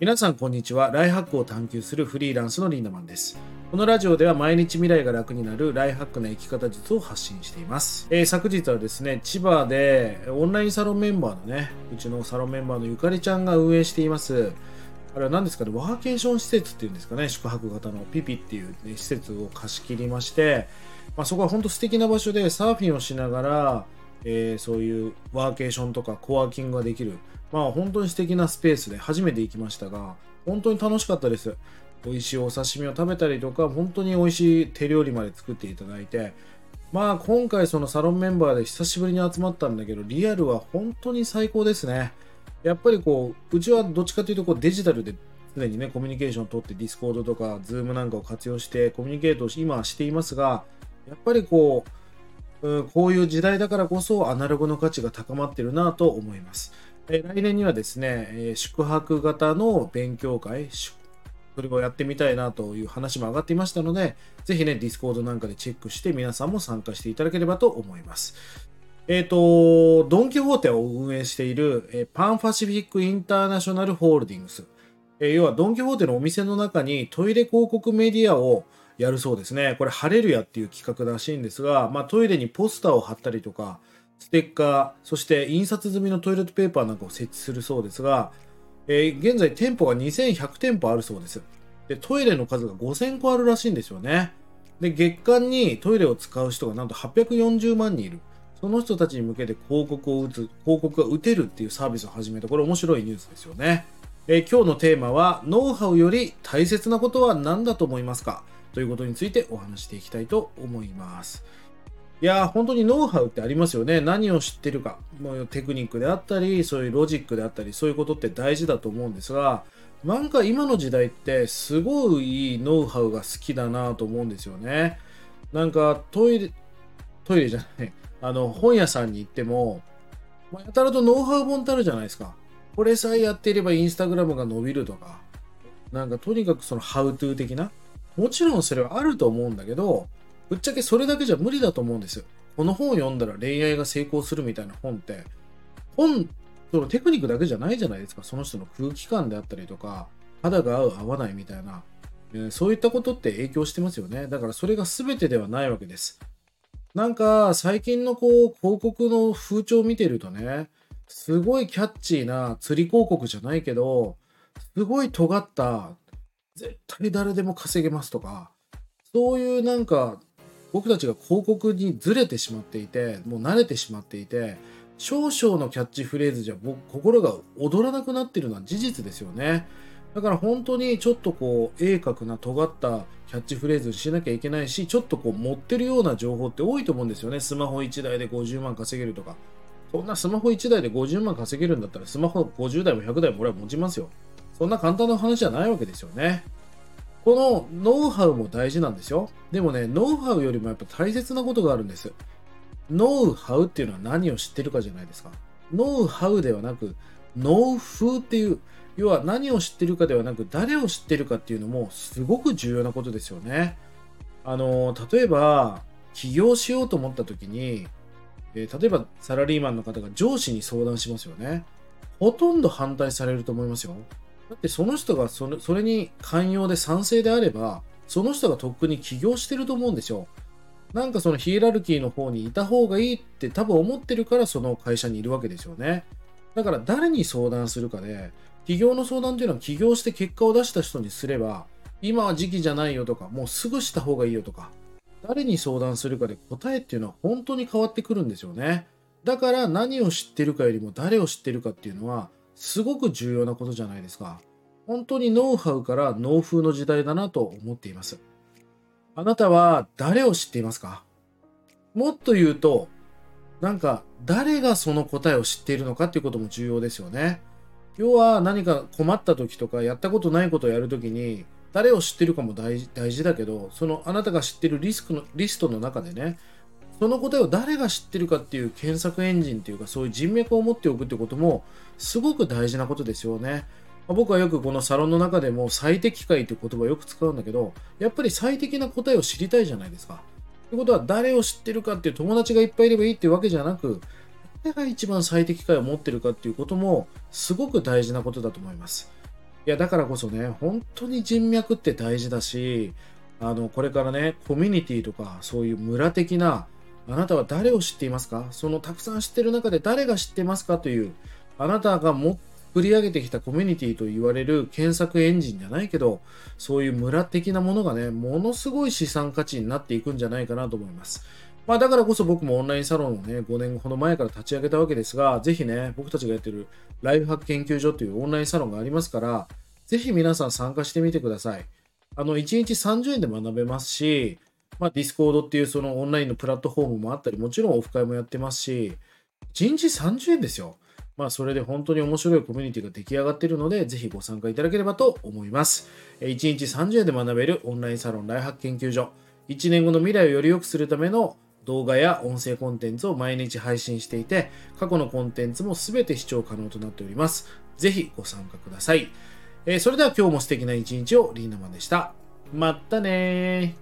皆さんこんにちは。ライハックを探求するフリーランスのリンダマンです。このラジオでは毎日未来が楽になるライハックな生き方術を発信しています。えー昨日はですね、千葉でオンラインサロンメンバーのね、うちのサロンメンバーのゆかりちゃんが運営しています。あれは何ですかね、ワーケーション施設っていうんですかね、宿泊型のピピっていう、ね、施設を貸し切りまして、まあ、そこは本当素敵な場所でサーフィンをしながら、えーそういうワーケーションとかコワーキングができる、まあ本当に素敵なスペースで初めて行きましたが、本当に楽しかったです。美味しいお刺身を食べたりとか、本当に美味しい手料理まで作っていただいて、まあ今回そのサロンメンバーで久しぶりに集まったんだけど、リアルは本当に最高ですね。やっぱりこう、うちはどっちかというとこうデジタルで常にね、コミュニケーションを取って、 Discord とか、 Zoom なんかを活用して、コミュニケートを今していますが、やっぱりこう、うんこういう時代だからこそアナログの価値が高まってるなと思います。えー来年にはですね、えー宿泊型の勉強会、それをやってみたいなという話も上がっていましたので、ぜひね、 Discord なんかでチェックして皆さんも参加していただければと思います。えっ、と、ドン・キホーテを運営している、えーパンパシフィック・インターナショナル・ホールディングス。えー要はドン・キホーテのお店の中にトイレ広告メディアをやるそうですね。これ、ハレルヤっていう企画らしいんですが、まあ、トイレにポスターを貼ったりとか、ステッカー、そして印刷済みのトイレットペーパーなんかを設置するそうですが、えー現在店舗が2100店舗あるそうです。で、トイレの数が5000個あるらしいんですよね。で、月間にトイレを使う人がなんと840万人いる。その人たちに向けて広告を打つ、広告が打てるっていうサービスを始めた。これ面白いニュースですよね。えー今日のテーマは、ノウハウより大切なことは何だと思いますか？ということについてお話していきたいと思います。いや、本当にノウハウってありますよね。何を知ってるか。もうテクニックであったり、そういうロジックであったり、そういうことって大事だと思うんですが、なんか今の時代ってすごいいいノウハウが好きだなと思うんですよね。なんかトイレ、トイレじゃない、あの本屋さんに行っても、まあやたらとノウハウ本ってあるじゃないですか。これさえやっていればインスタグラムが伸びるとか、なんかとにかくそのハウトゥー的な、もちろんそれはあると思うんだけど、ぶっちゃけそれだけじゃ無理だと思うんですよ。この本を読んだら恋愛が成功するみたいな本って、本、そのテクニックだけじゃないじゃないですか。その人の空気感であったりとか、肌が合う合わないみたいな、えーそういったことって影響してますよね。だからそれが全てではないわけです。なんか最近のこう広告の風潮を見てるとね、すごいキャッチーな釣り広告じゃないけど、すごい尖った、絶対誰でも稼げますとか、そういうなんか僕たちが広告にずれてしまっていて、もう慣れてしまっていて、少々のキャッチフレーズじゃ僕心が躍らなくなってるのは事実ですよね。だから本当にちょっとこう鋭角な尖ったキャッチフレーズしなきゃいけないし、ちょっとこう持ってるような情報って多いと思うんですよね。スマホ1台で50万稼げるとか。そんなスマホ1台で50万稼げるんだったらスマホ50台も100台も俺は持ちますよ。そんな簡単な話じゃないわけですよね。このノウハウも大事なんですよ。でもね、ノウハウよりもやっぱ大切なことがあるんです。ノウハウっていうのは何を知ってるかじゃないですか。ノウハウではなく、ノウフーっていう、要は何を知ってるかではなく、誰を知ってるかっていうのもすごく重要なことですよね。あの、例えば、起業しようと思った時に、えー例えばサラリーマンの方が上司に相談しますよね。ほとんど反対されると思いますよ。だってその人がそれそれに寛容で賛成であれば、その人がとっくに起業してると思うんですよ。なんかそのヒエラルキーの方にいた方がいいって多分思ってるからその会社にいるわけですよね。だから誰に相談するかで、起業の相談っていうのは起業して結果を出した人にすれば、今は時期じゃないよとか、もうすぐした方がいいよとか、誰に相談するかで答えっていうのは本当に変わってくるんですよね。だから何を知ってるかよりも誰を知ってるかっていうのはすごく重要なことじゃないですか。本当にノウハウからノウ風の時代だなと思っています。あなたは誰を知っていますか？もっと言うと、なんか誰がその答えを知っているのかっていうことも重要ですよね。要は何か困った時とかやったことないことをやるときに誰を知ってるかも大事大事だけどそのあなたが知ってるリスクのリストの中でねその答えを誰が知ってるかっていう検索エンジンっていうかそういう人脈を持っておくってこともすごく大事なことですよね。僕はよくこのサロンの中でも最適解っていう言葉をよく使うんだけどやっぱり最適な答えを知りたいじゃないですか。ってことは誰を知ってるかっていう友達がいっぱいいればいいっていうわけじゃなく誰が一番最適解を持ってるかっていうこともすごく大事なことだと思います。いや、だからこそね、本当に人脈って大事だし、あの、これからね、コミュニティとか、そういう村的な、あなたは誰を知っていますか？そのたくさん知ってる中で誰が知ってますかという、あなたがも繰り上げてきたコミュニティと言われる検索エンジンじゃないけど、そういう村的なものがね、ものすごい資産価値になっていくんじゃないかなと思います。まあだからこそ僕もオンラインサロンをね、5年ほど前から立ち上げたわけですが、ぜひね、僕たちがやってるライフハック研究所というオンラインサロンがありますから、ぜひ皆さん参加してみてください。あの、1日30円で学べますし、まあ、 Discord っていうそのオンラインのプラットフォームもあったり、もちろんオフ会もやってますし、1日30円ですよ。まあ、それで本当に面白いコミュニティが出来上がっているので、ぜひご参加いただければと思います。1日30円で学べるオンラインサロンライフハック研究所。1年後の未来をより良くするための動画や音声コンテンツを毎日配信していて、過去のコンテンツも全て視聴可能となっております。ぜひご参加ください。えー、それでは今日も素敵な一日をリーナマンでした。まったね